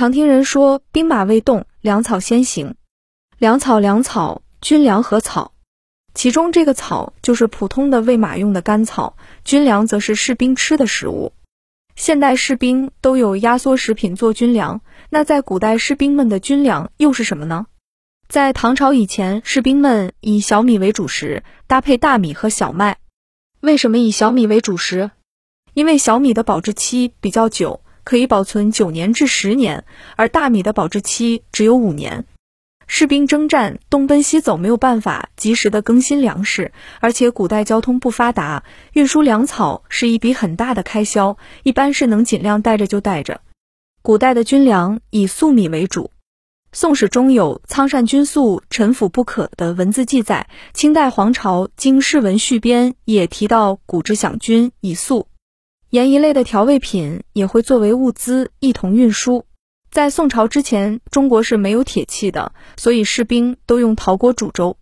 常听人说兵马未动，粮草先行。粮草，粮草，军粮和草，其中这个草就是普通的喂马用的干草，军粮则是士兵吃的食物。现代士兵都有压缩食品做军粮，那在古代士兵们的军粮又是什么呢？在唐朝以前，士兵们以小米为主食，搭配大米和小麦。为什么以小米为主食？因为小米的保质期比较久，可以保存九年至十年，而大米的保质期只有五年。士兵征战，东奔西走，没有办法及时的更新粮食，而且古代交通不发达，运输粮草是一笔很大的开销，一般是能尽量带着就带着。古代的军粮以粟米为主，《宋史》中有“仓善军粟，臣服不可”的文字记载。清代皇朝《经世文续编》也提到古之饷军以粟，盐一类的调味品也会作为物资一同运输。在宋朝之前，中国是没有铁器的，所以士兵都用陶锅煮粥。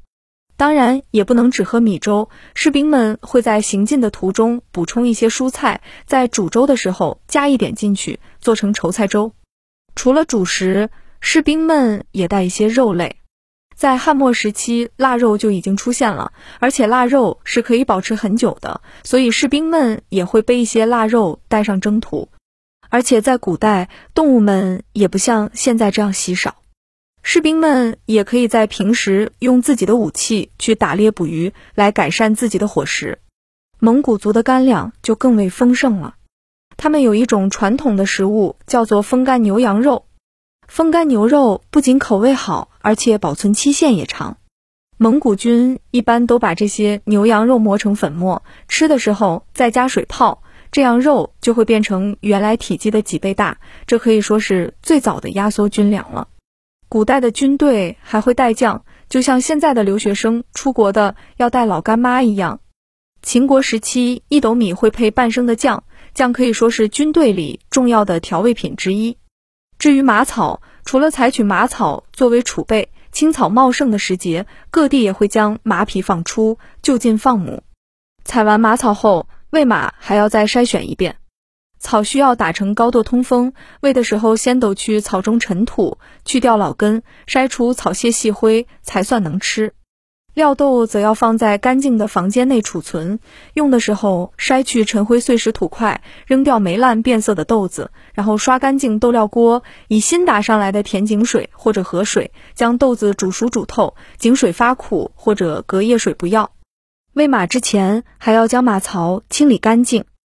当然，也不能只喝米粥，士兵们会在行进的途中补充一些蔬菜，在煮粥的时候加一点进去，做成稠菜粥。除了主食，士兵们也带一些肉类。在汉末时期，腊肉就已经出现了，而且腊肉是可以保持很久的，所以士兵们也会备一些腊肉带上征途。而且在古代，动物们也不像现在这样稀少，士兵们也可以在平时用自己的武器去打猎捕鱼，来改善自己的伙食。蒙古族的干粮就更为丰盛了，他们有一种传统的食物叫做风干牛羊肉。风干牛肉不仅口味好，而且保存期限也长。蒙古军一般都把这些牛羊肉磨成粉末，吃的时候再加水泡。这样肉就会变成原来体积的几倍大，这可以说是最早的压缩军粮了。古代的军队还会带酱，就像现在的留学生出国的要带老干妈一样。秦国时期，一斗米会配半升的酱，酱可以说是军队里重要的调味品之一。至于马草，除了采取马草作为储备，青草茂盛的时节，各地也会将马匹放出，就近放牧。采完马草后。喂马还要再筛选一遍，草需要打成高垛通风。喂的时候先抖去草中尘土，去掉老根，筛除草屑细灰，才算能吃。料豆则要放在干净的房间内储存，用的时候筛去尘灰碎石土块，扔掉霉烂变色的豆子，然后刷干净豆料锅，以新打上来的甜井水或者河水将豆子煮熟煮透，井水发苦或者隔夜水不要。喂马之前，还要将马槽清理干净。